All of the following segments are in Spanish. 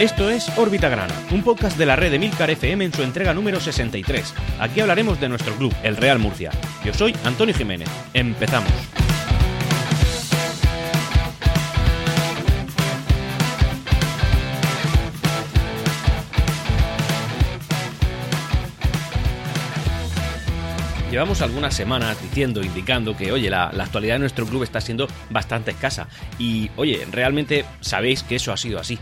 Esto es Órbita Grana, un podcast de la red de Milcar FM en su entrega número 63. Aquí hablaremos de nuestro club, el Real Murcia. Yo soy Antonio Jiménez. Empezamos. Llevamos algunas semanas diciendo, indicando que, oye, la, la, actualidad de nuestro club está siendo bastante escasa. Y, oye, realmente sabéis que eso ha sido así.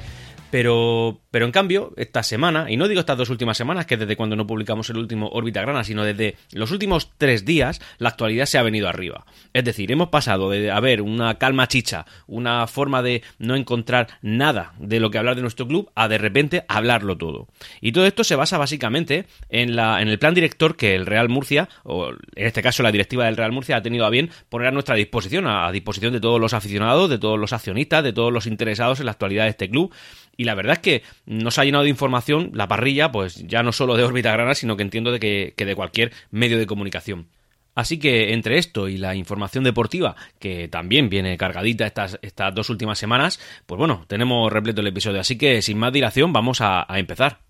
Pero, pero en cambio, esta semana, y no digo estas dos últimas semanas, que desde cuando no publicamos el último órbita grana, sino desde los últimos tres días, la actualidad se ha venido arriba. Es decir, hemos pasado de haber una calma chicha, una forma de no encontrar nada de lo que hablar de nuestro club, a de repente hablarlo todo. Y todo esto se basa básicamente en, la, en el plan director que el Real Murcia, o en este caso la directiva del Real Murcia, ha tenido a bien poner a nuestra disposición, a disposición de todos los aficionados, de todos los accionistas, de todos los interesados en la actualidad de este club y la verdad es que nos ha llenado de información la parrilla, pues ya no solo de órbita grana, sino que entiendo de que, de cualquier medio de comunicación. Así que entre esto y la información deportiva, que también viene cargadita estas, estas dos últimas semanas, pues bueno, tenemos repleto el episodio. Así que sin más dilación, vamos a, a empezar.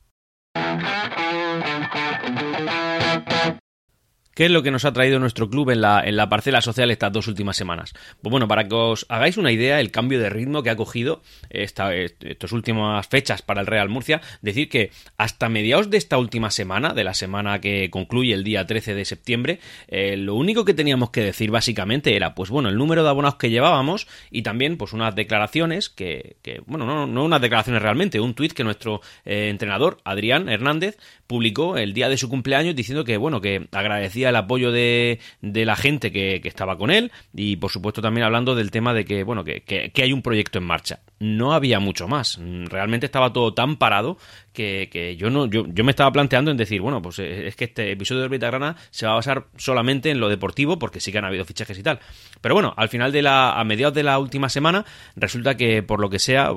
¿Qué es lo que nos ha traído nuestro club en la, en la parcela social estas dos últimas semanas? Pues bueno, para que os hagáis una idea, el cambio de ritmo que ha cogido esta, estas últimas fechas para el Real Murcia, decir que hasta mediados de esta última semana, de la semana que concluye el día 13 de septiembre, eh, lo único que teníamos que decir básicamente era, pues bueno, el número de abonados que llevábamos y también pues unas declaraciones que, que bueno, no, no unas declaraciones realmente, un tuit que nuestro eh, entrenador, Adrián Hernández, publicó el día de su cumpleaños diciendo que, bueno, que agradecía el apoyo de, de la gente que, que, estaba con él y por supuesto también hablando del tema de que, bueno, que, que, que hay un proyecto en marcha. No había mucho más. Realmente estaba todo tan parado que, yo no yo, yo, me estaba planteando en decir, bueno, pues es que este episodio de Orbita Grana se va a basar solamente en lo deportivo, porque sí que han habido fichajes y tal. Pero bueno, al final de la, a mediados de la última semana, resulta que por lo que sea,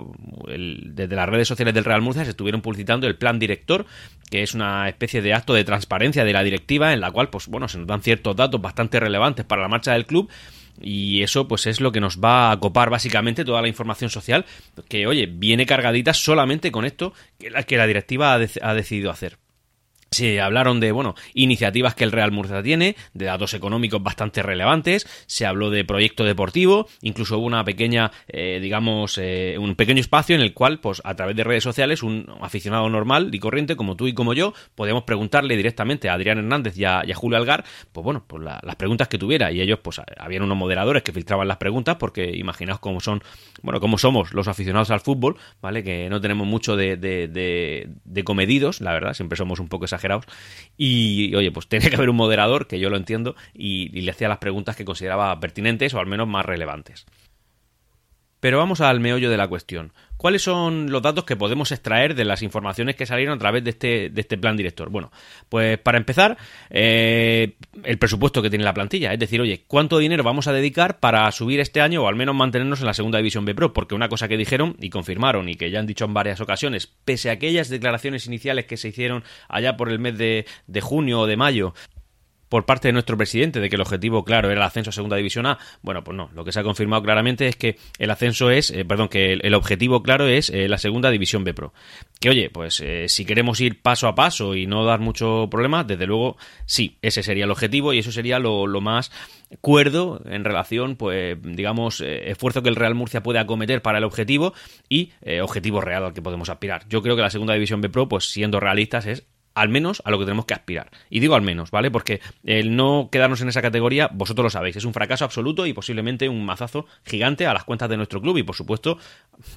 el, desde las redes sociales del Real Murcia se estuvieron publicitando el plan director, que es una especie de acto de transparencia de la directiva, en la cual, pues bueno, se nos dan ciertos datos bastante relevantes para la marcha del club y eso pues es lo que nos va a copar básicamente toda la información social que oye viene cargadita solamente con esto que la, directiva ha decidido hacer se hablaron de, bueno, iniciativas que el Real Murcia tiene, de datos económicos bastante relevantes, se habló de proyecto deportivo, incluso hubo una pequeña, eh, digamos, eh, un pequeño espacio en el cual, pues, a través de redes sociales, un aficionado normal y corriente, como tú y como yo, podíamos preguntarle directamente a Adrián Hernández y a, Julio Algar, pues bueno, pues la, las preguntas que tuviera, y ellos, pues, habían unos moderadores que filtraban las preguntas, porque imaginaos cómo son, bueno, cómo somos los aficionados al fútbol, ¿vale? Que no tenemos mucho de, de, de, de comedidos, la verdad, siempre somos un poco exagerados Y oye, pues tenía que haber un moderador, que yo lo entiendo, y le hacía las preguntas que consideraba pertinentes o al menos más relevantes. Pero vamos al meollo de la cuestión. ¿Cuáles son los datos que podemos extraer de las informaciones que salieron a través de este, de este plan director? Bueno, pues para empezar, eh, el presupuesto que tiene la plantilla. Es decir, oye, ¿cuánto dinero vamos a dedicar para subir este año o al menos mantenernos en la segunda división B Pro? Porque una cosa que dijeron y confirmaron y que ya han dicho en varias ocasiones, pese a aquellas declaraciones iniciales que se hicieron allá por el mes de, de junio o de mayo, por parte de nuestro presidente de que el objetivo claro era el ascenso a segunda división A, bueno, pues no, lo que se ha confirmado claramente es que el ascenso es, eh, perdón, que el, el, objetivo claro es eh, la segunda división B Pro. Que oye, pues eh, si queremos ir paso a paso y no dar mucho problema, desde luego sí, ese sería el objetivo y eso sería lo, lo más cuerdo en relación, pues, digamos, esfuerzo que el Real Murcia puede acometer para el objetivo y objetivo real al que podemos aspirar. Yo creo que la segunda división B Pro, pues siendo realistas, es al menos a lo que tenemos que aspirar. Y digo al menos, ¿vale? Porque el no quedarnos en esa categoría, vosotros lo sabéis, es un fracaso absoluto y posiblemente un mazazo gigante a las cuentas de nuestro club y, por supuesto,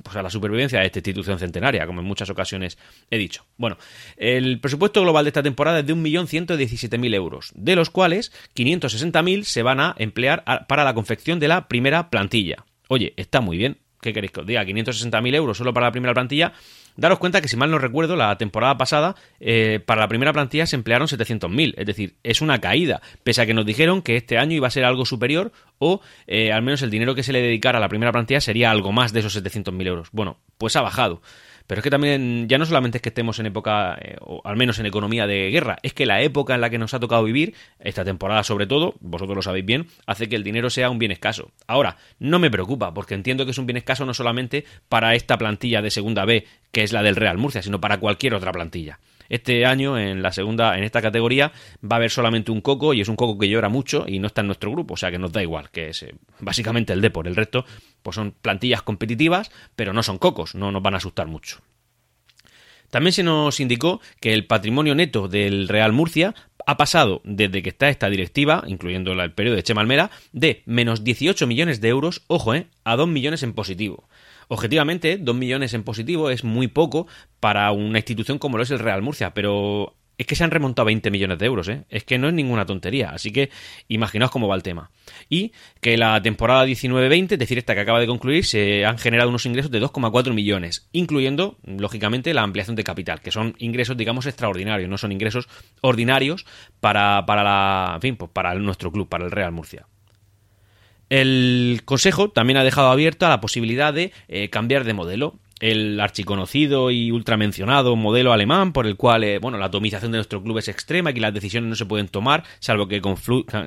pues a la supervivencia de esta institución centenaria, como en muchas ocasiones he dicho. Bueno, el presupuesto global de esta temporada es de 1.117.000 euros, de los cuales 560.000 se van a emplear para la confección de la primera plantilla. Oye, está muy bien. ¿Qué queréis que os diga? 560.000 euros solo para la primera plantilla Daros cuenta que, si mal no recuerdo, la temporada pasada, eh, para la primera plantilla se emplearon 700.000. Es decir, es una caída. Pese a que nos dijeron que este año iba a ser algo superior o eh, al menos el dinero que se le dedicara a la primera plantilla sería algo más de esos 700.000 euros. Bueno, pues ha bajado. Pero es que también, ya no solamente es que estemos en época, eh, o al menos en economía de guerra, es que la época en la que nos ha tocado vivir, esta temporada sobre todo, vosotros lo sabéis bien, hace que el dinero sea un bien escaso. Ahora, no me preocupa, porque entiendo que es un bien escaso no solamente para esta plantilla de segunda B, que es la del Real Murcia, sino para cualquier otra plantilla. Este año, en la segunda, en esta categoría, va a haber solamente un coco y es un coco que llora mucho y no está en nuestro grupo, o sea que nos da igual, que es eh, básicamente el Depor. El resto, pues son plantillas competitivas, pero no son cocos, no nos van a asustar mucho. También se nos indicó que el patrimonio neto del Real Murcia ha pasado desde que está esta directiva, incluyendo el periodo de Chema Almera, de menos 18 millones de euros, ojo, eh, a 2 millones en positivo. Objetivamente, 2 millones en positivo es muy poco para una institución como lo es el Real Murcia, pero es que se han remontado 20 millones de euros, ¿eh? Es que no es ninguna tontería. Así que imaginaos cómo va el tema. Y que la temporada 19-20, es decir, esta que acaba de concluir, se han generado unos ingresos de 2,4 millones, incluyendo, lógicamente, la ampliación de capital, que son ingresos, digamos, extraordinarios, no son ingresos ordinarios para, para la, en fin, pues para nuestro club, para el Real Murcia. El Consejo también ha dejado abierta la posibilidad de eh, cambiar de modelo. El archiconocido y ultramencionado modelo alemán, por el cual eh, bueno, la atomización de nuestro club es extrema y que las decisiones no se pueden tomar, salvo que,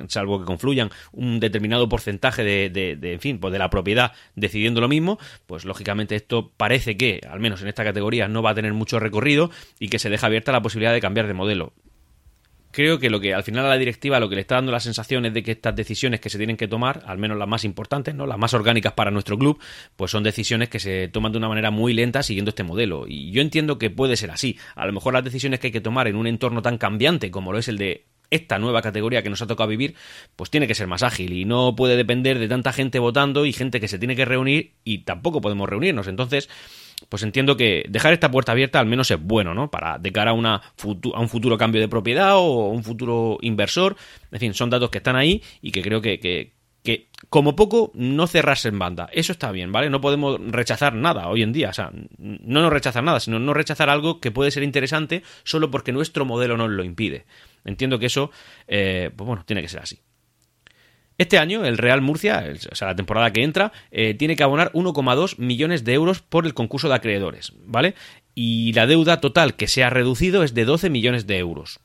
salvo que confluyan un determinado porcentaje de, de, en fin, pues de la propiedad decidiendo lo mismo, pues lógicamente esto parece que, al menos en esta categoría, no va a tener mucho recorrido y que se deja abierta la posibilidad de cambiar de modelo creo que lo que al final a la directiva lo que le está dando la sensación es de que estas decisiones que se tienen que tomar, al menos las más importantes, ¿no? las más orgánicas para nuestro club, pues son decisiones que se toman de una manera muy lenta siguiendo este modelo. Y yo entiendo que puede ser así. A lo mejor las decisiones que hay que tomar en un entorno tan cambiante como lo es el de esta nueva categoría que nos ha tocado vivir, pues tiene que ser más ágil y no puede depender de tanta gente votando y gente que se tiene que reunir y tampoco podemos reunirnos. Entonces, pues entiendo que dejar esta puerta abierta al menos es bueno, ¿no? Para de cara a, una a un futuro cambio de propiedad o un futuro inversor. En fin, son datos que están ahí y que creo que, que, que como poco no cerrarse en banda. Eso está bien, ¿vale? No podemos rechazar nada hoy en día. O sea, no nos rechazar nada, sino no rechazar algo que puede ser interesante solo porque nuestro modelo nos lo impide. Entiendo que eso, eh, pues bueno, tiene que ser así. Este año el Real Murcia, o sea, la temporada que entra, eh, tiene que abonar 1,2 millones de euros por el concurso de acreedores, ¿vale? Y la deuda total que se ha reducido es de 12 millones de euros.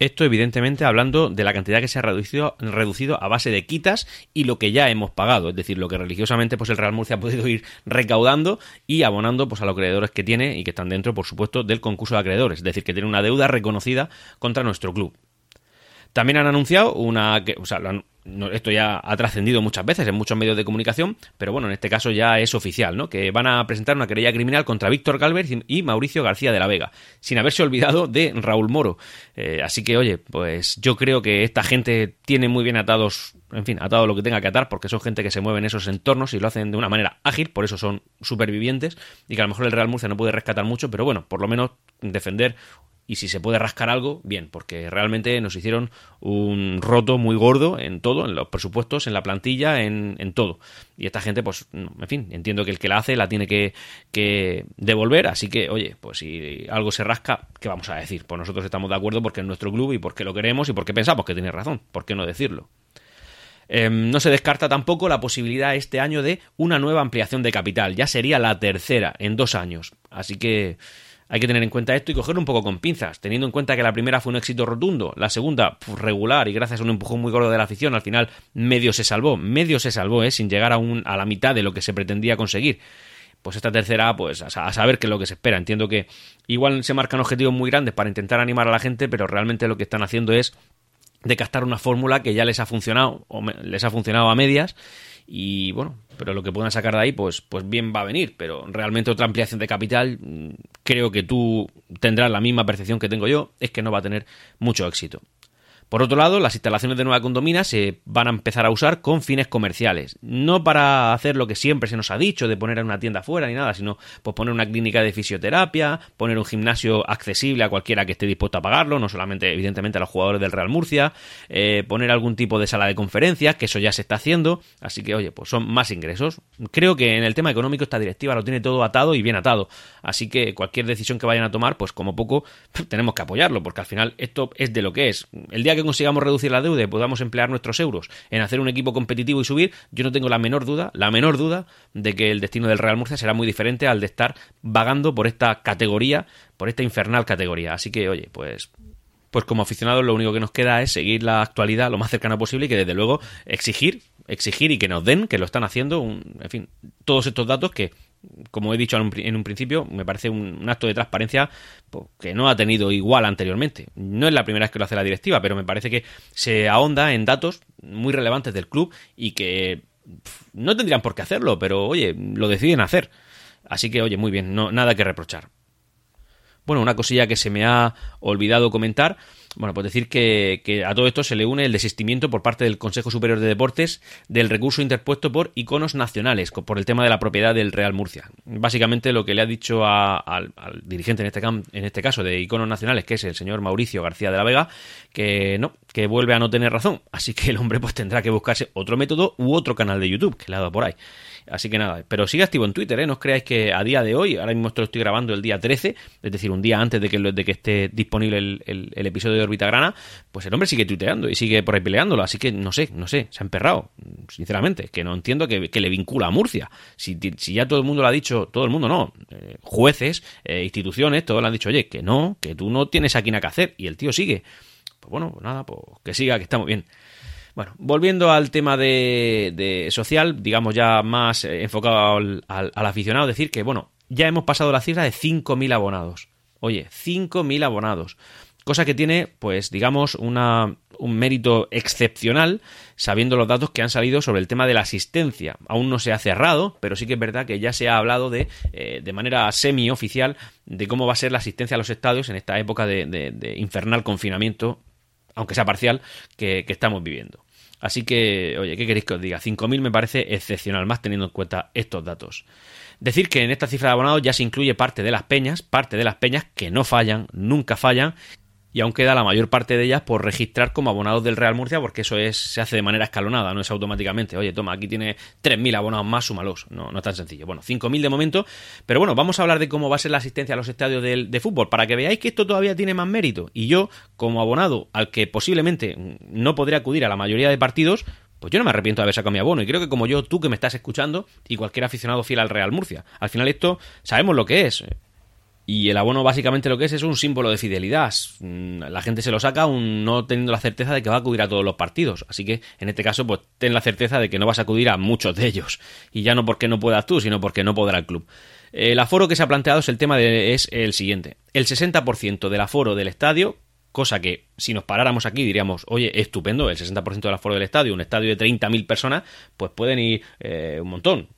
Esto, evidentemente, hablando de la cantidad que se ha reducido, reducido, a base de quitas y lo que ya hemos pagado, es decir, lo que religiosamente pues el Real Murcia ha podido ir recaudando y abonando pues a los acreedores que tiene y que están dentro, por supuesto, del concurso de acreedores, es decir, que tiene una deuda reconocida contra nuestro club. También han anunciado una, o sea, esto ya ha trascendido muchas veces en muchos medios de comunicación, pero bueno, en este caso ya es oficial, ¿no? Que van a presentar una querella criminal contra Víctor Galvez y Mauricio García de la Vega, sin haberse olvidado de Raúl Moro. Eh, así que, oye, pues yo creo que esta gente tiene muy bien atados, en fin, atado lo que tenga que atar, porque son gente que se mueve en esos entornos y lo hacen de una manera ágil, por eso son supervivientes, y que a lo mejor el Real Murcia no puede rescatar mucho, pero bueno, por lo menos defender y si se puede rascar algo, bien, porque realmente nos hicieron un roto muy gordo en todo, en los presupuestos, en la plantilla, en, todo. Y esta gente, pues, en fin, entiendo que el que la hace la tiene que, que devolver, así que, oye, pues si algo se rasca, ¿qué vamos a decir? Pues nosotros estamos de acuerdo porque es nuestro club y porque lo queremos y porque pensamos que tiene razón, ¿por qué no decirlo? Em, no se descarta tampoco la posibilidad este año de una nueva ampliación de capital. Ya sería la tercera en dos años. Así que hay que tener en cuenta esto y cogerlo un poco con pinzas, teniendo en cuenta que la primera fue un éxito rotundo, la segunda pues, regular y gracias a un empujón muy gordo de la afición al final medio se salvó, medio se salvó, ¿eh? sin llegar a, un, a la mitad de lo que se pretendía conseguir pues esta tercera, pues a, saber qué es lo que se espera. Entiendo que igual se marcan objetivos muy grandes para intentar animar a la gente, pero realmente lo que están haciendo es decastar una fórmula que ya les ha funcionado, o les ha funcionado a medias, y bueno, pero lo que puedan sacar de ahí, pues, pues bien va a venir. Pero realmente otra ampliación de capital, mm, creo que tú tendrás la misma percepción que tengo yo, es que no va a tener mucho éxito. Por otro lado, las instalaciones de Nueva Condomina se van a empezar a usar con fines comerciales. No para hacer lo que siempre se nos ha dicho de poner una tienda fuera ni nada, sino pues poner una clínica de fisioterapia, poner un gimnasio accesible a cualquiera que esté dispuesto a pagarlo, no solamente evidentemente a los jugadores del Real Murcia, eh, poner algún tipo de sala de conferencias, que eso ya se está haciendo, así que oye, pues son más ingresos. Creo que en el tema económico esta directiva lo tiene todo atado y bien atado, así que cualquier decisión que vayan a tomar, pues como poco tenemos que apoyarlo, porque al final esto es de lo que es. El día que consigamos reducir la deuda y podamos emplear nuestros euros en hacer un equipo competitivo y subir, yo no tengo la menor duda, la menor duda de que el destino del Real Murcia será muy diferente al de estar vagando por esta categoría, por esta infernal categoría. Así que, oye, pues pues como aficionados lo único que nos queda es seguir la actualidad lo más cercana posible y que desde luego exigir, exigir y que nos den, que lo están haciendo, en fin, todos estos datos que como he dicho en un, principio, me parece un, acto de transparencia pues, que no ha tenido igual anteriormente. No es la primera vez que lo hace la directiva, pero me parece que se ahonda en datos muy relevantes del club y que no tendrían por qué hacerlo, pero oye, lo deciden hacer. Así que, oye, muy bien, no, nada que reprochar. Bueno, una cosilla que se me ha olvidado comentar bueno, pues decir que, a todo esto se le une el desistimiento por parte del Consejo Superior de Deportes del recurso interpuesto por iconos nacionales por el tema de la propiedad del Real Murcia. Básicamente lo que le ha dicho al, dirigente en este, en este caso de iconos nacionales, que es el señor Mauricio García de la Vega, que no, que vuelve a no tener razón. Así que el hombre pues tendrá que buscarse otro método u otro canal de YouTube que le ha dado por ahí. Así que nada, pero sigue activo en Twitter, ¿eh? No os creáis que a día de hoy, ahora mismo esto lo estoy grabando el día 13, es decir, un día antes de que, de esté disponible el, episodio de Orbita Grana, pues el hombre sigue tuiteando y sigue por ahí peleándolo. Así que no sé, no sé, se ha emperrado, sinceramente, que no entiendo que, le vincula a Murcia. Si, ya todo el mundo lo ha dicho, todo el mundo no, eh, jueces, eh, instituciones, todos le han dicho, oye, que no, que tú no tienes aquí nada que hacer, y el tío sigue. Pues bueno, pues nada, pues que siga, que está muy bien. Bueno, volviendo al tema de, social, digamos ya más enfocado al, aficionado, decir que, bueno, ya hemos pasado la cifra de 5.000 abonados. Oye, 5.000 abonados. Cosa que tiene, pues, digamos, una, un mérito excepcional, sabiendo los datos que han salido sobre el tema de la asistencia. Aún no se ha cerrado, pero sí que es verdad que ya se ha hablado de, eh, de manera semi-oficial de cómo va a ser la asistencia a los estadios en esta época de infernal confinamiento aunque sea parcial, que, estamos viviendo. Así que, oye, ¿qué queréis que os diga? 5.000 me parece excepcional, más teniendo en cuenta estos datos. Decir que en esta cifra de abonados ya se incluye parte de las peñas, parte de las peñas que no fallan, nunca fallan, y aún queda la mayor parte de ellas por registrar como abonados del Real Murcia, porque eso es se hace de manera escalonada, no es automáticamente, oye, toma, aquí tiene 3.000 abonados más, súmalos. No, no es tan sencillo. Bueno, 5.000 de momento, pero bueno, vamos a hablar de cómo va a ser la asistencia a los estadios de, de, fútbol, para que veáis que esto todavía tiene más mérito. Y yo, como abonado al que posiblemente no podré acudir a la mayoría de partidos, pues yo no me arrepiento de haber sacado mi abono. Y creo que como yo, tú que me estás escuchando, y cualquier aficionado fiel al Real Murcia, al final esto sabemos lo que es. Y el abono básicamente lo que es es un símbolo de fidelidad. Mm, la gente se lo saca aún no teniendo la certeza de que va a acudir a todos los partidos. Así que en este caso, pues ten la certeza de que no vas a acudir a muchos de ellos. Y ya no porque no puedas tú, sino porque no podrá el club. El aforo que se ha planteado es el tema de, es el siguiente. El 60% del aforo del estadio, cosa que si nos paráramos aquí diríamos, oye, estupendo, el 60% del aforo del estadio, un estadio de 30.000 personas, pues pueden ir eh, un montón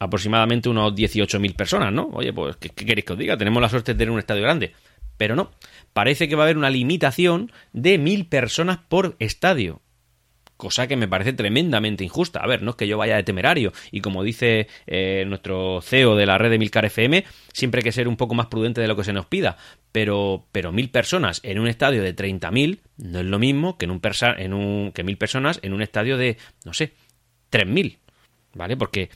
aproximadamente unos 18.000 personas, ¿no? Oye, pues, ¿qué, queréis que os diga? Tenemos la suerte de tener un estadio grande. Pero no, parece que va a haber una limitación de 1.000 personas por estadio cosa que me parece tremendamente injusta. A ver, no es que yo vaya de temerario, y como dice eh, nuestro CEO de la red de Milcar FM, siempre hay que ser un poco más prudente de lo que se nos pida, pero, pero mil personas en un estadio de 30.000 no es lo mismo que, en un, en un que mil personas en un estadio de, no sé, 3.000, ¿vale? Porque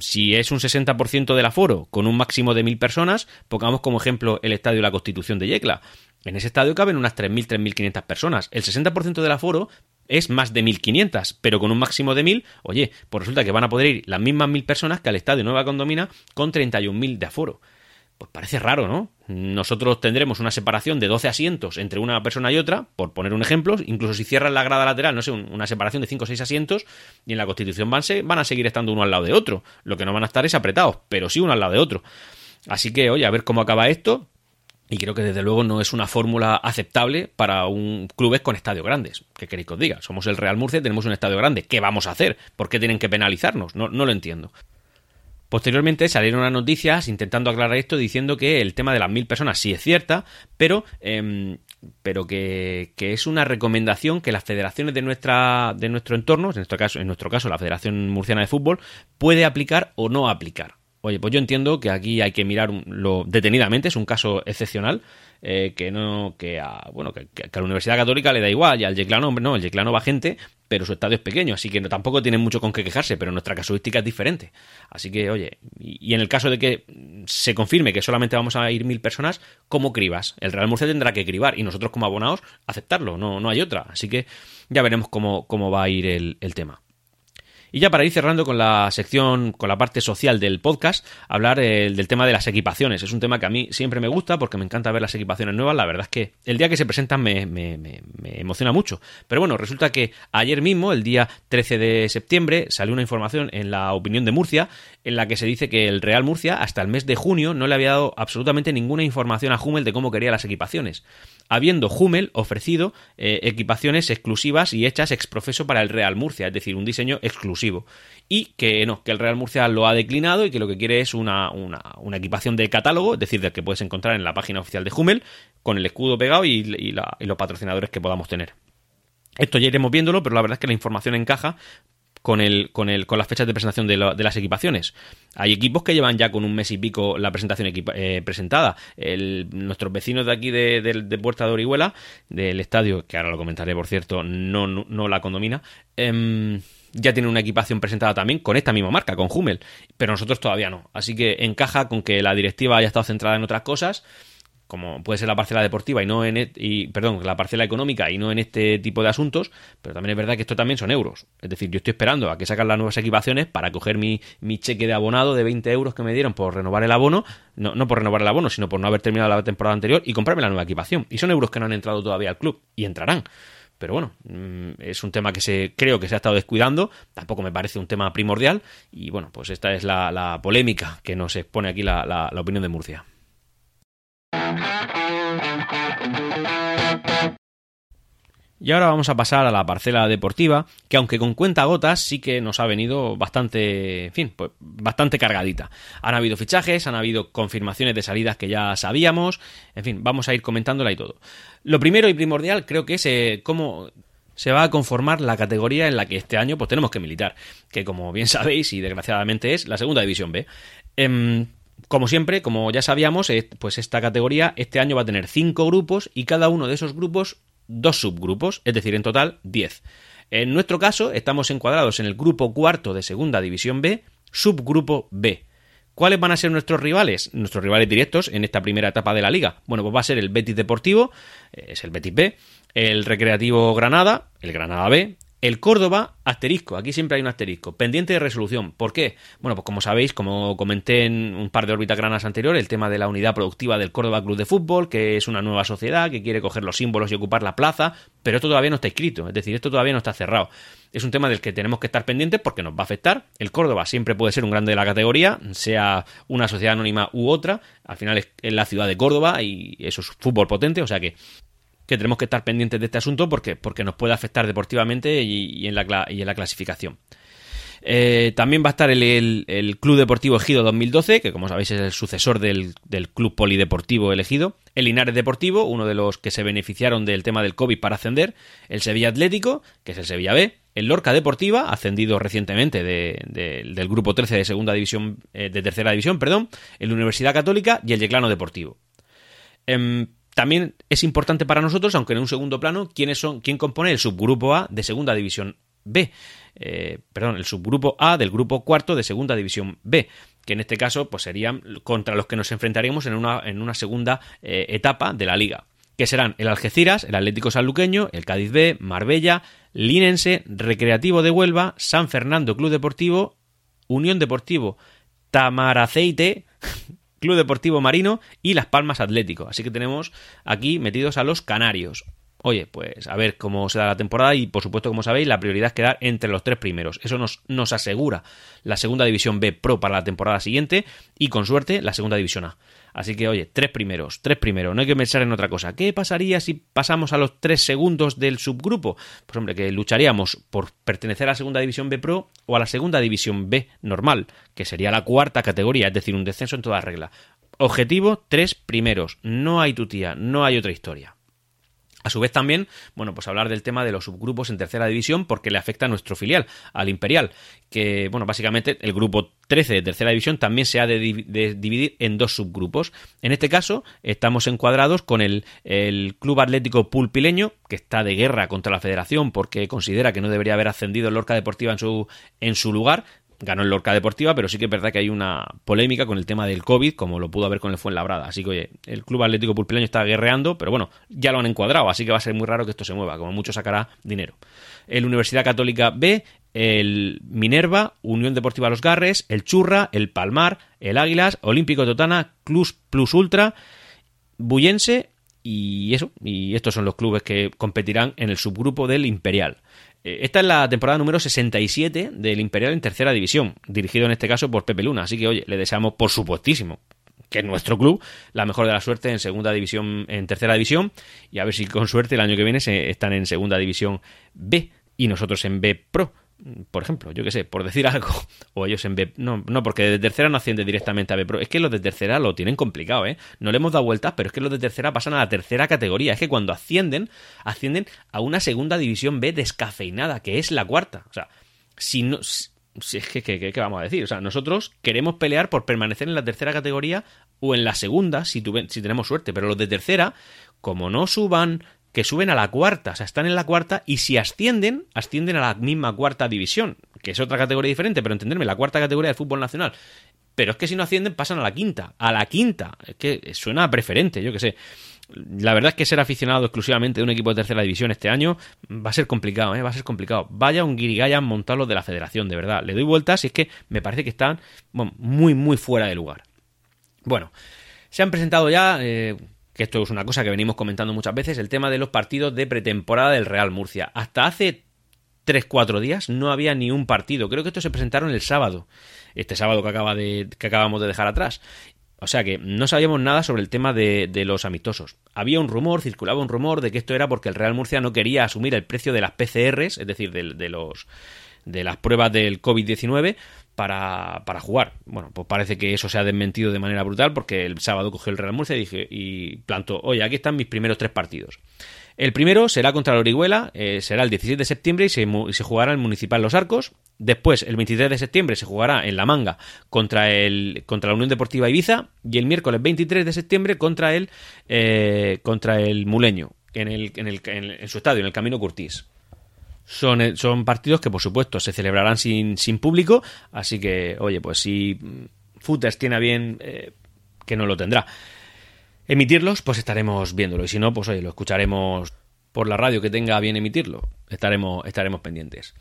si es un 60% del aforo con un máximo de 1.000 personas, pongamos como ejemplo el estadio la Constitución de Yecla. En ese estadio caben unas 3.000, 3.500 personas. El 60% del aforo es más de 1.500, pero con un máximo de 1.000, oye, pues resulta que van a poder ir las mismas 1.000 personas que al estadio Nueva Condomina con 31.000 de aforo. Pues parece raro, ¿no? Nosotros tendremos una separación de 12 asientos entre una persona y otra, por poner un ejemplo, incluso si cierran la grada lateral, no sé, una separación de 5 o 6 asientos, y en la Constitución van, van a seguir estando uno al lado de otro. Lo que no van a estar es apretados, pero sí uno al lado de otro. Así que, oye, a ver cómo acaba esto. Y creo que desde luego no es una fórmula aceptable para un clubes con estadios grandes. ¿Qué queréis que os diga? Somos el Real Murcia, tenemos un estadio grande. ¿Qué vamos a hacer? ¿Por qué tienen que penalizarnos? No, no lo entiendo. Posteriormente salieron unas noticias intentando aclarar esto diciendo que el tema de las mil personas sí es cierta, pero, em, pero que, es una recomendación que las federaciones de, nuestra, de nuestro entorno, en nuestro, caso, en nuestro caso la Federación Murciana de Fútbol, puede aplicar o no aplicar. Oye, pues yo entiendo que aquí hay que mirarlo detenidamente, es un caso excepcional, eh, que no, que a, bueno, que, a la Universidad Católica le da igual, y al Yeclano, no, el Yeclano va gente, pero su estadio es pequeño, así que tampoco tienen mucho con qué quejarse, pero nuestra casuística es diferente. Así que, oye, y, en el caso de que se confirme que solamente vamos a ir mil personas, ¿cómo cribas? El Real Murcia tendrá que cribar, y nosotros como abonados aceptarlo, no, no hay otra. Así que ya veremos cómo, cómo va a ir el tema. Y ya para ir cerrando con la sección, con la parte social del podcast, hablar eh, del tema de las equipaciones. Es un tema que a mí siempre me gusta porque me encanta ver las equipaciones nuevas. La verdad es que el día que se presentan me, me, me, emociona mucho. Pero bueno, resulta que ayer mismo, el día 13 de septiembre, salió una información en la opinión de Murcia en la que se dice que el Real Murcia hasta el mes de junio no le había dado absolutamente ninguna información a Hummel de cómo quería las equipaciones habiendo Hummel ofrecido eh, equipaciones exclusivas y hechas ex profeso para el Real Murcia, es decir, un diseño exclusivo. Y que no, que el Real Murcia lo ha declinado y que lo que quiere es una, una, equipación de catálogo, es decir, del que puedes encontrar en la página oficial de Hummel, con el escudo pegado y, los patrocinadores que podamos tener. Esto ya iremos viéndolo, pero la verdad es que la información encaja con, el, con, el, con las fechas de presentación de, las equipaciones. Hay equipos que llevan ya con un mes y pico la presentación eh, presentada. nuestros vecinos de aquí de, Puerta de Orihuela, del estadio, que ahora lo comentaré por cierto, no, no, la condomina, em, ya tienen una equipación presentada también con esta misma marca, con Hummel, pero nosotros todavía no. Así que encaja con que la directiva haya estado centrada en otras cosas como puede ser la parcela deportiva y no en y perdón, la parcela económica y no en este tipo de asuntos, pero también es verdad que esto también son euros. Es decir, yo estoy esperando a que sacan las nuevas equipaciones para coger mi, mi cheque de abonado de 20 euros que me dieron por renovar el abono, no, no por renovar el abono, sino por no haber terminado la temporada anterior y comprarme la nueva equipación. Y son euros que no han entrado todavía al club y entrarán. Pero bueno, mm, es un tema que se creo que se ha estado descuidando, tampoco me parece un tema primordial y bueno, pues esta es la, polémica que nos expone aquí la, la opinión de Murcia. Y ahora vamos a pasar a la parcela deportiva, que aunque con cuenta gotas sí que nos ha venido bastante, en fin, pues bastante cargadita. Han habido fichajes, han habido confirmaciones de salidas que ya sabíamos, en fin, vamos a ir comentándola y todo. Lo primero y primordial creo que es eh, cómo se va a conformar la categoría en la que este año pues tenemos que militar, que como bien sabéis y desgraciadamente es la segunda división B. Em, como siempre, como ya sabíamos, eh, pues esta categoría este año va a tener cinco grupos y cada uno de esos grupos dos subgrupos, es decir, en total 10. En nuestro caso, estamos encuadrados en el grupo cuarto de Segunda División B, subgrupo B. ¿Cuáles van a ser nuestros rivales? Nuestros rivales directos en esta primera etapa de la liga. Bueno, pues va a ser el Betis Deportivo, eh, es el Betis B, el Recreativo Granada, el Granada B, el Córdoba, asterisco, aquí siempre hay un asterisco, pendiente de resolución. ¿Por qué? Bueno, pues como sabéis, como comenté en un par de órbitas granas anteriores, el tema de la unidad productiva del Córdoba Club de Fútbol, que es una nueva sociedad que quiere coger los símbolos y ocupar la plaza, pero esto todavía no está escrito, es decir, esto todavía no está cerrado. Es un tema del que tenemos que estar pendientes porque nos va a afectar. El Córdoba siempre puede ser un grande de la categoría, sea una sociedad anónima u otra. Al final es la ciudad de Córdoba y eso es fútbol potente, o sea que que tenemos que estar pendientes de este asunto porque, porque nos puede afectar deportivamente y, en, la, y en la clasificación. Eh, también va a estar el, Club Deportivo Ejido 2012, que como sabéis es el sucesor del, Club Polideportivo elegido. El Linares Deportivo, uno de los que se beneficiaron del tema del COVID para ascender. El Sevilla Atlético, que es el Sevilla B. El Lorca Deportiva, ascendido recientemente del Grupo 13 de Segunda División, eh, de Tercera División, perdón. El Universidad Católica y el Yeclano Deportivo. Em, también es importante para nosotros, aunque en un segundo plano, quiénes son, quién compone el subgrupo A de Segunda División B. Eh, perdón, el subgrupo A del grupo cuarto de Segunda División B, que en este caso pues serían contra los que nos enfrentaríamos en una, en una segunda eh, etapa de la liga, que serán el Algeciras, el Atlético Sanluqueño, el Cádiz B, Marbella, Linense, Recreativo de Huelva, San Fernando Club Deportivo, Unión Deportivo Tamaraceite, Club Deportivo Marino y Las Palmas Atlético. Así que tenemos aquí metidos a los canarios. Oye, pues a ver cómo se da la temporada y por supuesto, como sabéis, la prioridad es quedar entre los tres primeros. Eso nos, nos asegura la segunda división B Pro para la temporada siguiente y con suerte la segunda división A. Así que, oye, tres primeros, tres primeros, no hay que pensar en otra cosa. ¿Qué pasaría si pasamos a los tres segundos del subgrupo? Pues hombre, que lucharíamos por pertenecer a la segunda división B Pro o a la segunda división B normal, que sería la cuarta categoría, es decir, un descenso en toda regla. Objetivo, tres primeros. No hay tutía, no hay otra historia. A su vez también, bueno, pues hablar del tema de los subgrupos en tercera división porque le afecta a nuestro filial, al Imperial, que, bueno, básicamente el grupo 13 de tercera división también se ha de, dividir en dos subgrupos. En este caso, estamos encuadrados con el, el, Club Atlético Pulpileño, que está de guerra contra la federación porque considera que no debería haber ascendido el Lorca Deportiva en su, en su lugar, ganó el Lorca Deportiva, pero sí que es verdad que hay una polémica con el tema del COVID, como lo pudo haber con el Fuenlabrada. Así que, oye, el Club Atlético Pulpileño está guerreando, pero bueno, ya lo han encuadrado, así que va a ser muy raro que esto se mueva, como mucho sacará dinero. El Universidad Católica B, el Minerva, Unión Deportiva Los Garres, el Churra, el Palmar, el Águilas, Olímpico Totana, Club Plus Ultra, Buyense y eso, y estos son los clubes que competirán en el subgrupo del Imperial. Eh, esta es la temporada número 67 del Imperial en tercera división, dirigido en este caso por Pepe Luna. Así que, oye, le deseamos por supuestísimo que es nuestro club, la mejor de la suerte en segunda división, en tercera división, y a ver si con suerte el año que viene se, están en segunda división B y nosotros en B Pro por ejemplo, yo qué sé, por decir algo, o ellos en B, no, no, porque de tercera no asciende directamente a B Pro, es que los de tercera lo tienen complicado, ¿eh? No le hemos dado vueltas, pero es que los de tercera pasan a la tercera categoría, es que cuando ascienden, ascienden a una segunda división B descafeinada, que es la cuarta, o sea, si no... Si es que, ¿qué vamos a decir? O sea, nosotros queremos pelear por permanecer en la tercera categoría o en la segunda, si, si tenemos suerte, pero los de tercera, como no suban que suben a la cuarta, o sea, están en la cuarta y si ascienden, ascienden a la misma cuarta división, que es otra categoría diferente, pero entenderme, la cuarta categoría del fútbol nacional. Pero es que si no ascienden, pasan a la quinta, a la quinta, es que suena preferente, yo que sé. La verdad es que ser aficionado exclusivamente de un equipo de tercera división este año va a ser complicado, ¿eh? va a ser complicado. Vaya un guirigaya montarlo de la federación, de verdad. Le doy vueltas y es que me parece que están muy, muy fuera de lugar. Bueno, se han presentado ya eh, que esto es una cosa que venimos comentando muchas veces, el tema de los partidos de pretemporada del Real Murcia. Hasta hace 3-4 días no había ni un partido. Creo que estos se presentaron el sábado, este sábado que, acaba de, que acabamos de dejar atrás. O sea que no sabíamos nada sobre el tema de, los amistosos. Había un rumor, circulaba un rumor de que esto era porque el Real Murcia no quería asumir el precio de las PCRs, es decir, de los de las pruebas del COVID-19 para, para jugar. Bueno, pues parece que eso se ha desmentido de manera brutal porque el sábado cogió el Real Murcia y, dije, y plantó, oye, aquí están mis primeros tres partidos. El primero será contra la Orihuela, eh, será el 17 de septiembre y se, se, jugará en el Municipal Los Arcos. Después, el 23 de septiembre, se jugará en La Manga contra, el, contra la Unión Deportiva Ibiza. Y el miércoles 23 de septiembre contra el, eh, contra el Muleño, en, el, en, el, en su estadio, en el Camino Curtís. Son, eh, son partidos que, por supuesto, se celebrarán sin, sin público, así que, oye, pues si Footers tiene bien, eh, que no lo tendrá. Emitirlos, pues estaremos viéndolo, y si no, pues oye, lo escucharemos por la radio que tenga bien emitirlo, estaremos, estaremos pendientes.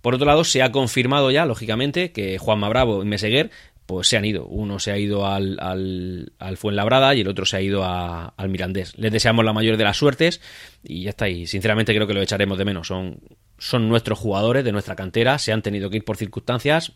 Por otro lado, se ha confirmado ya, lógicamente, que Juanma Bravo y Meseguer pues se han ido. Uno se ha ido al, al, al Fuenlabrada y el otro se ha ido al Mirandés. Les deseamos la mayor de las suertes y ya está. Y sinceramente creo que lo echaremos de menos. Son, son nuestros jugadores de nuestra cantera. Se han tenido que ir por circunstancias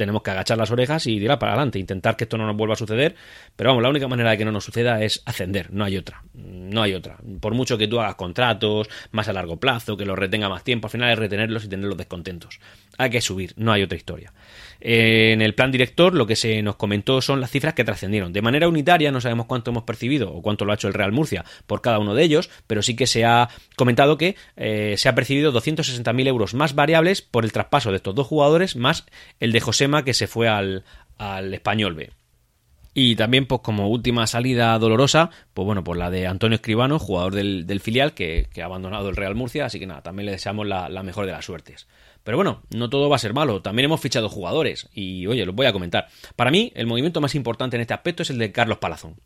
tenemos que agachar las orejas y tirar para adelante, intentar que esto no nos vuelva a suceder. Pero vamos, la única manera de que no nos suceda es ascender, no hay otra. No hay otra. Por mucho que tú hagas contratos más a largo plazo, que los retenga más tiempo, al final es retenerlos y tenerlos descontentos. Hay que subir, no hay otra historia. En el plan director lo que se nos comentó son las cifras que trascendieron. De manera unitaria no sabemos cuánto hemos percibido o cuánto lo ha hecho el Real Murcia por cada uno de ellos, pero sí que se ha comentado que eh, se ha percibido 260.000 euros más variables por el traspaso de estos dos jugadores más el de Josema que se fue al, al Español B. Y también, pues como última salida dolorosa, pues bueno, pues la de Antonio Escribano, jugador del, filial, que, ha abandonado el Real Murcia, así que nada, también le deseamos la, la mejor de las suertes. Pero bueno, no todo va a ser malo. También hemos fichado jugadores. Y oye, los voy a comentar. Para mí, el movimiento más importante en este aspecto es el de Carlos Palazón.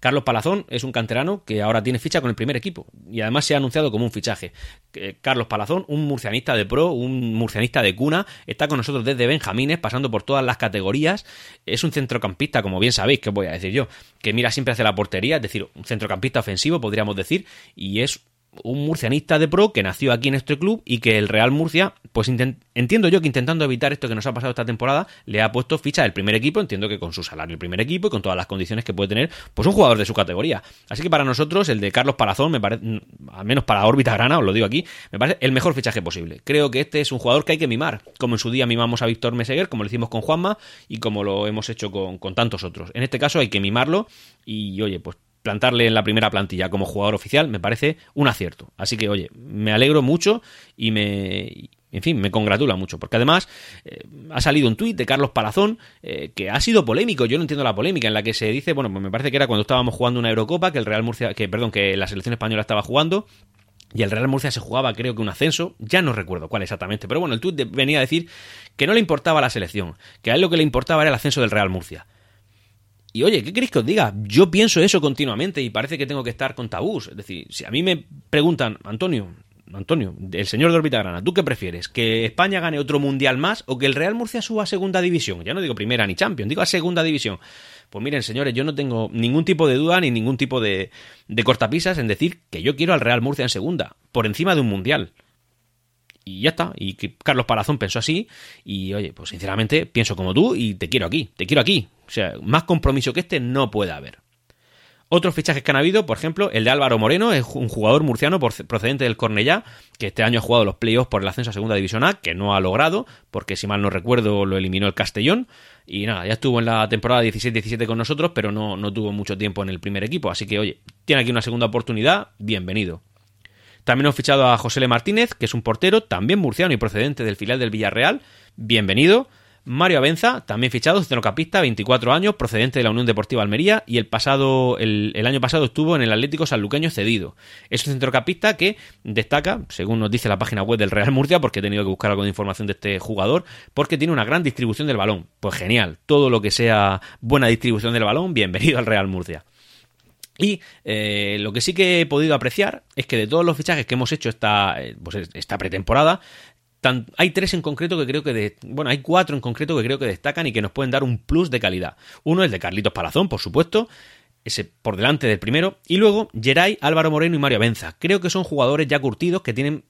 Carlos Palazón es un canterano que ahora tiene ficha con el primer equipo. Y además se ha anunciado como un fichaje. Carlos Palazón, un murcianista de pro, un murcianista de cuna, está con nosotros desde Benjamines, pasando por todas las categorías. Es un centrocampista, como bien sabéis, que voy a decir yo, que mira siempre hacia la portería, es decir, un centrocampista ofensivo, podríamos decir, y es un murcianista de pro que nació aquí en este club y que el Real Murcia, pues entiendo yo que intentando evitar esto que nos ha pasado esta temporada, le ha puesto ficha del primer equipo, entiendo que con su salario el primer equipo y con todas las condiciones que puede tener, pues un jugador de su categoría. Así que para nosotros el de Carlos Palazón me parece, al menos para órbita grana, os lo digo aquí, me parece el mejor fichaje posible. Creo que este es un jugador que hay que mimar, como en su día mimamos a Víctor Meseguer, como lo hicimos con Juanma y como lo hemos hecho con, con tantos otros. En este caso hay que mimarlo y oye, pues plantarle en la primera plantilla como jugador oficial me parece un acierto. Así que, oye, me alegro mucho y me, en fin, me congratula mucho, porque además eh, ha salido un tuit de Carlos Palazón eh, que ha sido polémico, yo no entiendo la polémica, en la que se dice, bueno, pues me parece que era cuando estábamos jugando una Eurocopa, que el Real Murcia, que perdón, que la selección española estaba jugando, y el Real Murcia se jugaba, creo que un ascenso, ya no recuerdo cuál exactamente, pero bueno, el tuit venía a decir que no le importaba la selección, que a él lo que le importaba era el ascenso del Real Murcia. Y oye, ¿qué queréis que os diga? Yo pienso eso continuamente y parece que tengo que estar con tabús. Es decir, si a mí me preguntan, Antonio, Antonio, el señor de Orbitagrana, ¿tú qué prefieres? ¿Que España gane otro mundial más o que el Real Murcia suba a segunda división? Ya no digo primera ni Champions, digo a segunda división. Pues miren, señores, yo no tengo ningún tipo de duda ni ningún tipo de, de cortapisas en decir que yo quiero al Real Murcia en segunda, por encima de un mundial y ya está. Y Carlos Palazón pensó así. Y oye, pues sinceramente pienso como tú y te quiero aquí, te quiero aquí. O sea, más compromiso que este no puede haber. Otros fichajes que han habido, por ejemplo, el de Álvaro Moreno, es un jugador murciano procedente del Cornellá, que este año ha jugado los playoffs por el ascenso a Segunda División A, que no ha logrado, porque si mal no recuerdo lo eliminó el Castellón. Y nada, ya estuvo en la temporada 16-17 con nosotros, pero no, no tuvo mucho tiempo en el primer equipo. Así que, oye, tiene aquí una segunda oportunidad, bienvenido. También hemos fichado a José Le Martínez, que es un portero, también murciano y procedente del filial del Villarreal. Bienvenido. Mario Abenza, también fichado, centrocampista, 24 años, procedente de la Unión Deportiva Almería y el pasado el, año pasado estuvo en el Atlético Sanluqueño cedido. Es un centrocampista que destaca, según nos dice la página web del Real Murcia, porque he tenido que buscar algo de información de este jugador, porque tiene una gran distribución del balón. Pues genial, todo lo que sea buena distribución del balón, bienvenido al Real Murcia. Y eh, lo que sí que he podido apreciar es que de todos los fichajes que hemos hecho esta, eh, pues esta pretemporada, hay tres en concreto que creo que bueno, hay cuatro en concreto que creo que destacan y que nos pueden dar un plus de calidad. Uno es de Carlitos Palazón, por supuesto, ese por delante del primero, y luego Geray, Álvaro Moreno y Mario Benza. Creo que son jugadores ya curtidos que tienen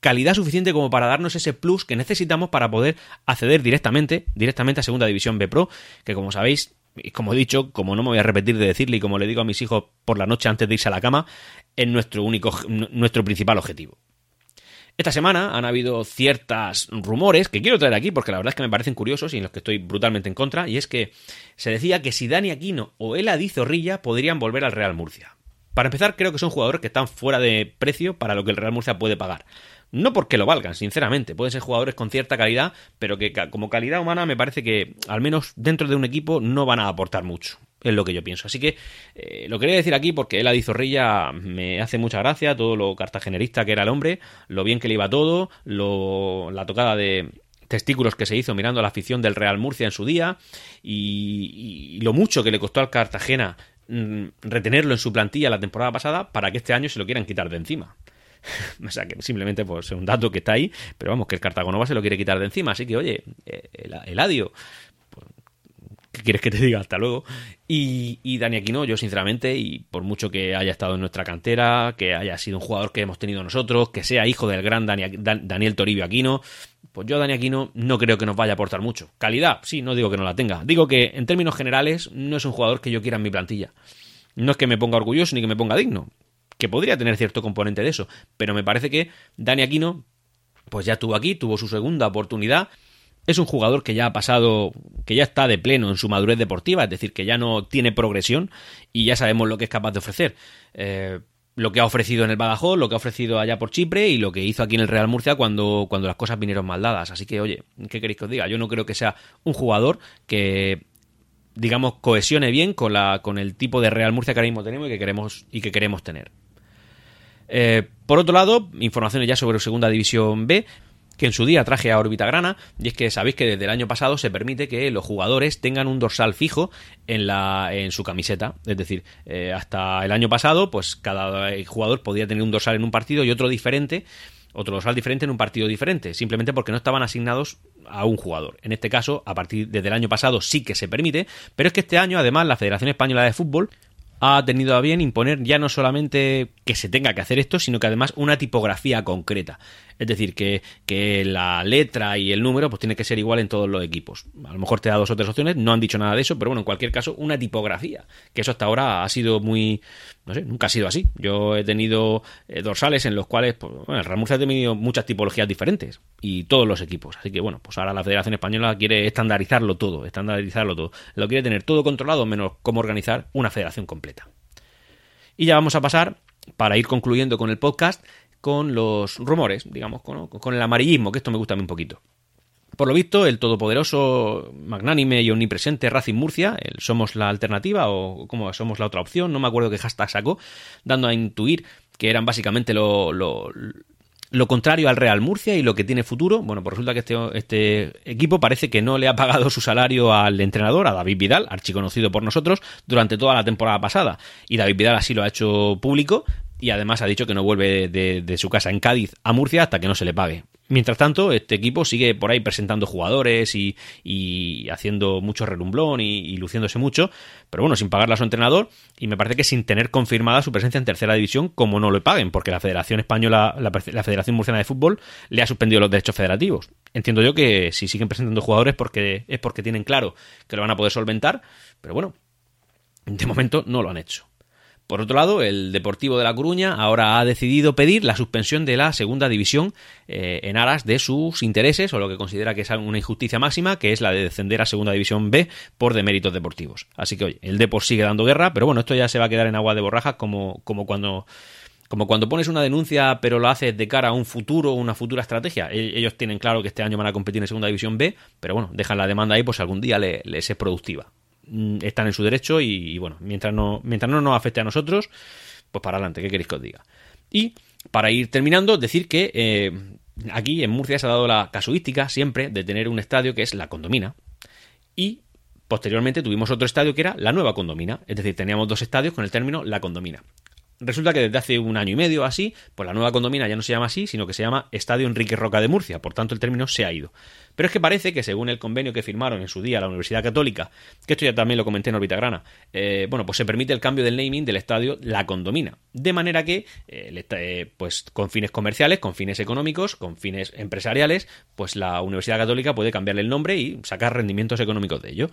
calidad suficiente como para darnos ese plus que necesitamos para poder acceder directamente, directamente a Segunda División B Pro, que como sabéis y como he dicho, como no me voy a repetir de decirle y como le digo a mis hijos por la noche antes de irse a la cama, es nuestro único, nuestro principal objetivo. Esta semana han habido ciertos rumores que quiero traer aquí porque la verdad es que me parecen curiosos y en los que estoy brutalmente en contra, y es que se decía que si Dani Aquino o el Adi Zorrilla podrían volver al Real Murcia. Para empezar, creo que son jugadores que están fuera de precio para lo que el Real Murcia puede pagar. No porque lo valgan, sinceramente. Pueden ser jugadores con cierta calidad, pero que como calidad humana me parece que, al menos dentro de un equipo, no van a aportar mucho. Es lo que yo pienso. Así que eh, lo quería decir aquí porque él, Zorrilla, me hace mucha gracia. Todo lo cartagenerista que era el hombre, lo bien que le iba todo, lo, la tocada de, testículos que se hizo mirando a la afición del Real Murcia en su día y, lo mucho que le costó al Cartagena mm, retenerlo en su plantilla la temporada pasada para que este año se lo quieran quitar de encima. o sea, que simplemente pues, es un dato que está ahí, pero vamos, que el Cartagonova se lo quiere quitar de encima. Así que, oye, eh, el, adio, pues, ¿qué quieres que te diga? Hasta luego. Y, y Dani Aquino, yo sinceramente, y por mucho que haya estado en nuestra cantera, que haya sido un jugador que hemos tenido nosotros, que sea hijo del gran Daniel Toribio Aquino, pues yo Dani Aquino no creo que nos vaya a aportar mucho. Calidad, sí, no digo que no la tenga. Digo que en términos generales no es un jugador que yo quiera en mi plantilla. No es que me ponga orgulloso ni que me ponga digno que podría tener cierto componente de eso, pero me parece que Dani Aquino, pues ya estuvo aquí, tuvo su segunda oportunidad. Es un jugador que ya ha pasado, que ya está de pleno en su madurez deportiva, es decir, que ya no tiene progresión y ya sabemos lo que es capaz de ofrecer. Eh, lo que ha ofrecido en el Badajoz, lo que ha ofrecido allá por Chipre y lo que hizo aquí en el Real Murcia cuando, cuando las cosas vinieron mal dadas. Así que, oye, ¿qué queréis que os diga? Yo no creo que sea un jugador que digamos cohesione bien con la con el tipo de Real Murcia que ahora mismo tenemos y que queremos y que queremos tener. Eh, por otro lado, informaciones ya sobre Segunda División B, que en su día traje a órbita grana, y es que sabéis que desde el año pasado se permite que los jugadores tengan un dorsal fijo en, la, en su camiseta. Es decir, eh, hasta el año pasado, pues cada jugador podía tener un dorsal en un partido y otro diferente, otro dorsal diferente en un partido diferente, simplemente porque no estaban asignados a un jugador. En este caso, a partir desde el año pasado sí que se permite, pero es que este año, además, la Federación Española de Fútbol ha tenido a bien imponer ya no solamente que se tenga que hacer esto, sino que además una tipografía concreta. Es decir, que, que, la letra y el número pues tiene que ser igual en todos los equipos. A lo mejor te da dos o tres opciones, no han dicho nada de eso, pero bueno, en cualquier caso, una tipografía. Que eso hasta ahora ha sido muy, no sé, nunca ha sido así. Yo he tenido eh, dorsales en los cuales, pues, bueno, el Real ha tenido muchas tipologías diferentes y todos los equipos. Así que bueno, pues ahora la Federación Española quiere estandarizarlo todo, estandarizarlo todo. Lo quiere tener todo controlado menos cómo organizar una federación completa. Y ya vamos a pasar, para ir concluyendo con el podcast, con los rumores, digamos, con, el amarillismo, que esto me gusta a mí un poquito. Por lo visto, el todopoderoso, magnánime y omnipresente Racing Murcia, el Somos la Alternativa o como Somos la Otra Opción, no me acuerdo qué hashtag sacó, dando a intuir que eran básicamente lo, lo contrario al Real Murcia y lo que tiene futuro, bueno, pues resulta que este, este, equipo parece que no le ha pagado su salario al entrenador, a David Vidal, archiconocido por nosotros, durante toda la temporada pasada. Y David Vidal así lo ha hecho público y además ha dicho que no vuelve de su casa en Cádiz a Murcia hasta que no se le pague. Mientras tanto, este equipo sigue por ahí presentando jugadores y, haciendo mucho relumblón y, luciéndose mucho, pero bueno, sin pagarle a su entrenador y me parece que sin tener confirmada su presencia en tercera división como no lo paguen, porque la Federación Española, la, Federación Murciana de Fútbol, le ha suspendido los derechos federativos. Entiendo yo que si siguen presentando jugadores porque, es porque tienen claro que lo van a poder solventar, pero bueno, de momento no lo han hecho. Por otro lado, el Deportivo de La Coruña ahora ha decidido pedir la suspensión de la segunda división eh, en aras de sus intereses o lo que considera que es una injusticia máxima, que es la de descender a segunda división B por deméritos deportivos. Así que, oye, el Depor sigue dando guerra, pero bueno, esto ya se va a quedar en agua de borrajas como, como cuando como cuando pones una denuncia pero lo haces de cara a un futuro, una futura estrategia. E-, ellos tienen claro que este año van a competir en segunda división B, pero bueno, dejan la demanda ahí pues algún día les es productiva. Mm, están en su derecho y, bueno, mientras no, mientras no nos afecte a nosotros, pues para adelante, ¿qué queréis que os diga? Y para ir terminando, decir que eh, aquí en Murcia se ha dado la casuística siempre de tener un estadio que es la condomina y posteriormente tuvimos otro estadio que era la nueva condomina, es decir, teníamos dos estadios con el término la condomina. Resulta que desde hace un año y medio así, pues la nueva condomina ya no se llama así, sino que se llama Estadio Enrique Roca de Murcia, por tanto el término se ha ido. Pero es que parece que según el convenio que firmaron en su día la Universidad Católica, que esto ya también lo comenté en Orbitagrana, eh, bueno, pues se permite el cambio del naming del estadio La Condomina, de manera que, eh, eh, pues con fines comerciales, con fines económicos, con fines empresariales, pues la Universidad Católica puede cambiarle el nombre y sacar rendimientos económicos de ello.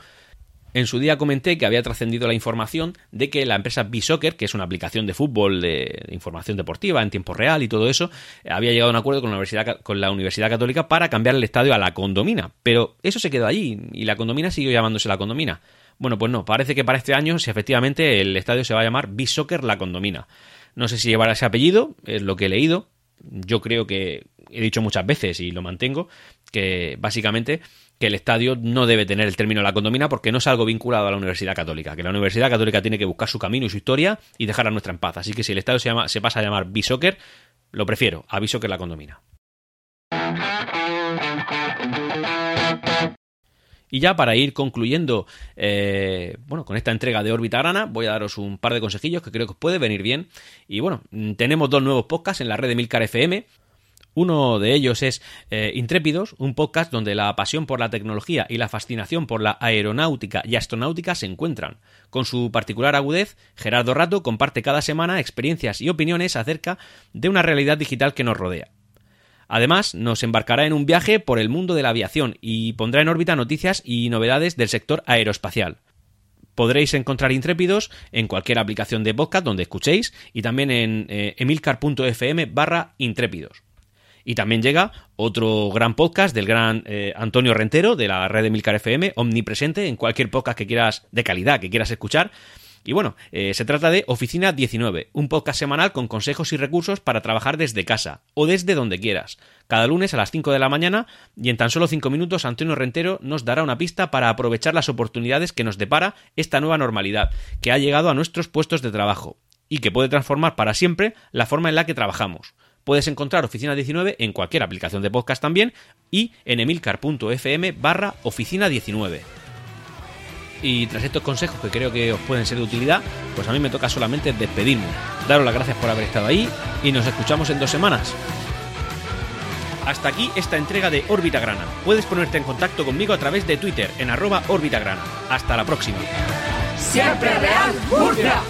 En su día comenté que había trascendido la información de que la empresa B-Soccer, que es una aplicación de fútbol de, información deportiva en tiempo real y todo eso, había llegado a un acuerdo con la, Universidad, Católica para cambiar el estadio a la condomina. Pero eso se quedó allí y la condomina siguió llamándose la condomina. Bueno, pues no, parece que para este año, si efectivamente el estadio se va a llamar B-Soccer la condomina. No sé si llevará ese apellido, es lo que he leído. Yo creo que he dicho muchas veces y lo mantengo, que básicamente que el estadio no debe tener el término la condomina porque no es algo vinculado a la Universidad Católica, que la Universidad Católica tiene que buscar su camino y su historia y dejar a nuestra en paz. Así que si el estadio se, llama, se pasa a llamar B-Soccer, lo prefiero, a B-Soccer la condomina. Y ya para ir concluyendo, eh, bueno, con esta entrega de órbita grana, voy a daros un par de consejillos que creo que os puede venir bien. Y bueno, tenemos dos nuevos podcasts en la red de Milcar FM. Uno de ellos es eh, Intrépidos, un podcast donde la pasión por la tecnología y la fascinación por la aeronáutica y astronáutica se encuentran. Con su particular agudez, Gerardo Rato comparte cada semana experiencias y opiniones acerca de una realidad digital que nos rodea. Además, nos embarcará en un viaje por el mundo de la aviación y pondrá en órbita noticias y novedades del sector aeroespacial. Podréis encontrar Intrépidos en cualquier aplicación de podcast donde escuchéis y también en eh, emilcar.fm barra intrépidos. Y también llega otro gran podcast del gran eh, Antonio Rentero de la red de Milcar FM, omnipresente en cualquier podcast que quieras de calidad, que quieras escuchar. Y bueno, eh, se trata de Oficina 19, un podcast semanal con consejos y recursos para trabajar desde casa o desde donde quieras. Cada lunes a las 5 de la mañana y en tan solo 5 minutos Antonio Rentero nos dará una pista para aprovechar las oportunidades que nos depara esta nueva normalidad que ha llegado a nuestros puestos de trabajo y que puede transformar para siempre la forma en la que trabajamos. Puedes encontrar Oficina 19 en cualquier aplicación de podcast también y en emilcar.fm barra Oficina 19. Y tras estos consejos que creo que os pueden ser de utilidad, pues a mí me toca solamente despedirme. Daros las gracias por haber estado ahí y nos escuchamos en dos semanas. Hasta aquí esta entrega de Órbita Grana. Puedes ponerte en contacto conmigo a través de Twitter en arroba Órbita. Hasta la próxima. Siempre Real Murcia.